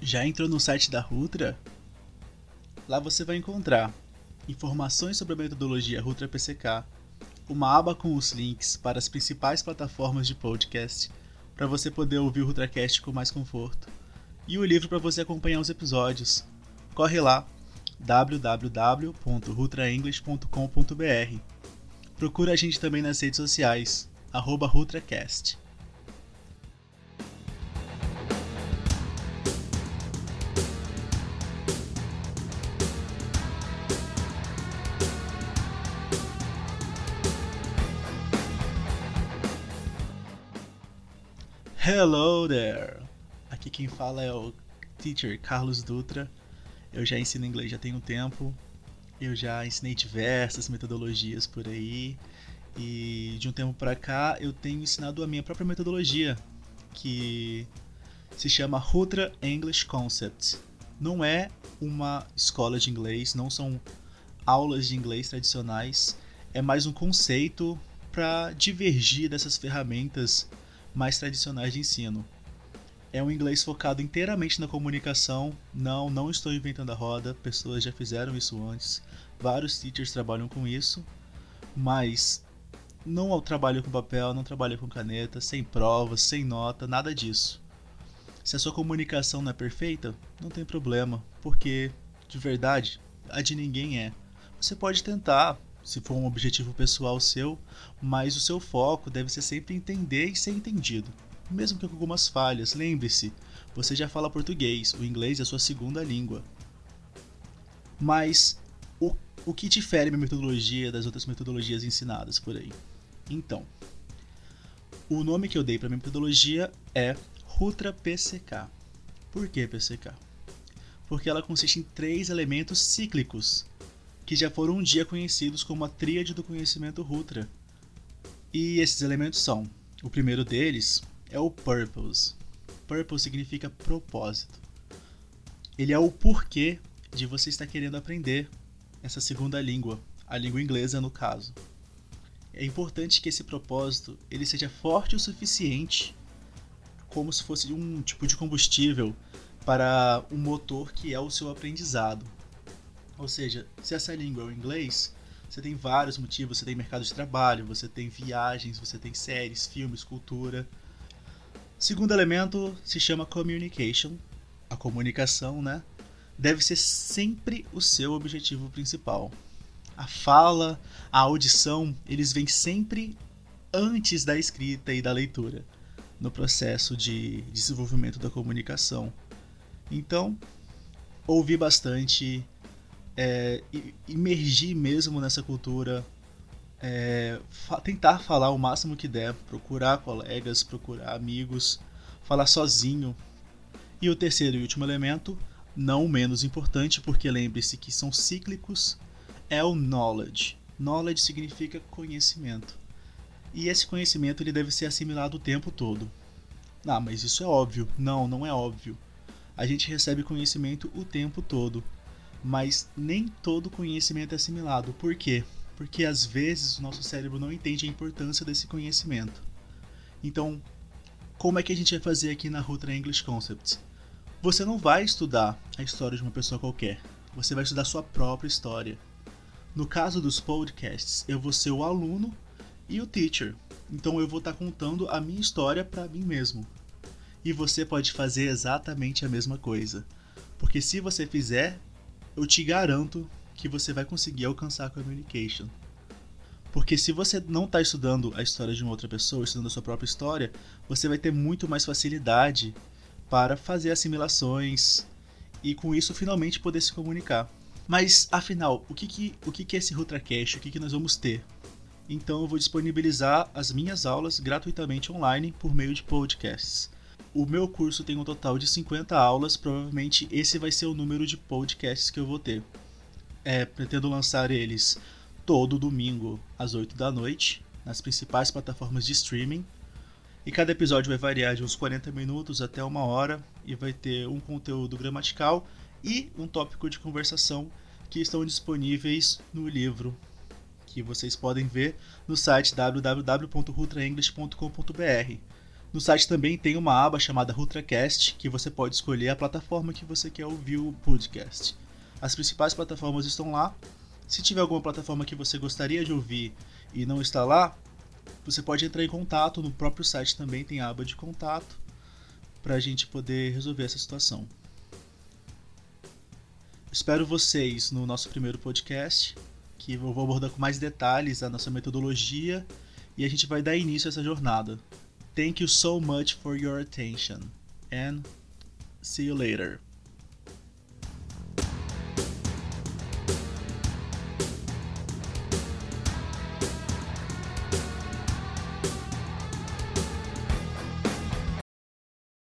Já entrou no site da Rutra? Lá você vai encontrar informações sobre a metodologia Rutra PCK, uma aba com os links para as principais plataformas de podcast para você poder ouvir o RutraCast com mais conforto, e o livro para você acompanhar os episódios. Corre lá www.rutraenglish.com.br. Procura a gente também nas redes sociais, RutraCast. Hello there! Aqui quem fala é o teacher Carlos Dutra. Eu já ensino inglês já tem um tempo. Eu já ensinei diversas metodologias por aí. E de um tempo para cá eu tenho ensinado a minha própria metodologia, que se chama Rutra English Concept. Não é uma escola de inglês, não são aulas de inglês tradicionais, é mais um conceito para divergir dessas ferramentas mais tradicionais de ensino. É um inglês focado inteiramente na comunicação. Não, não estou inventando a roda, pessoas já fizeram isso antes. Vários teachers trabalham com isso, mas não trabalho com papel, não trabalho com caneta, sem provas, sem nota, nada disso. Se a sua comunicação não é perfeita, não tem problema, porque de verdade, a de ninguém é. Você pode tentar, se for um objetivo pessoal seu, mas o seu foco deve ser sempre entender e ser entendido, mesmo que com algumas falhas. Lembre-se, você já fala português, o inglês é a sua segunda língua. Mas o, o que difere minha metodologia das outras metodologias ensinadas por aí? Então, o nome que eu dei para minha metodologia é Rutra PCK. Por que PCK? Porque ela consiste em três elementos cíclicos que já foram um dia conhecidos como a tríade do conhecimento Rutra. E esses elementos são: o primeiro deles é o purpose. Purpose significa propósito. Ele é o porquê de você estar querendo aprender essa segunda língua, a língua inglesa no caso. É importante que esse propósito ele seja forte o suficiente, como se fosse um tipo de combustível para um motor que é o seu aprendizado. Ou seja, se essa língua é o inglês, você tem vários motivos, você tem mercado de trabalho, você tem viagens, você tem séries, filmes, cultura. Segundo elemento se chama communication, a comunicação, né? Deve ser sempre o seu objetivo principal. A fala, a audição, eles vêm sempre antes da escrita e da leitura, no processo de desenvolvimento da comunicação. Então, ouvir bastante, é, imergir mesmo nessa cultura, é, fa tentar falar o máximo que der, procurar colegas, procurar amigos, falar sozinho. E o terceiro e último elemento, não menos importante, porque lembre-se que são cíclicos, é o knowledge. Knowledge significa conhecimento. E esse conhecimento ele deve ser assimilado o tempo todo. Ah, mas isso é óbvio. Não, não é óbvio. A gente recebe conhecimento o tempo todo mas nem todo conhecimento é assimilado. Por quê? Porque às vezes o nosso cérebro não entende a importância desse conhecimento. Então, como é que a gente vai fazer aqui na Rutra English Concepts? Você não vai estudar a história de uma pessoa qualquer, você vai estudar sua própria história. No caso dos podcasts, eu vou ser o aluno e o teacher. Então eu vou estar contando a minha história para mim mesmo. E você pode fazer exatamente a mesma coisa. Porque se você fizer, eu te garanto que você vai conseguir alcançar a communication. Porque se você não está estudando a história de uma outra pessoa, estudando a sua própria história, você vai ter muito mais facilidade para fazer assimilações e com isso finalmente poder se comunicar. Mas afinal, o que, que, o que, que é esse RutraCast? O que, que nós vamos ter? Então eu vou disponibilizar as minhas aulas gratuitamente online por meio de podcasts. O meu curso tem um total de 50 aulas, provavelmente esse vai ser o número de podcasts que eu vou ter. É, pretendo lançar eles todo domingo às 8 da noite, nas principais plataformas de streaming. E cada episódio vai variar de uns 40 minutos até uma hora e vai ter um conteúdo gramatical e um tópico de conversação que estão disponíveis no livro que vocês podem ver no site www.rutraenglish.com.br. No site também tem uma aba chamada RutraCast, que você pode escolher a plataforma que você quer ouvir o podcast. As principais plataformas estão lá. Se tiver alguma plataforma que você gostaria de ouvir e não está lá, você pode entrar em contato. No próprio site também tem a aba de contato para a gente poder resolver essa situação. Espero vocês no nosso primeiro podcast, que eu vou abordar com mais detalhes a nossa metodologia e a gente vai dar início a essa jornada. Thank you so much for your attention and see you later.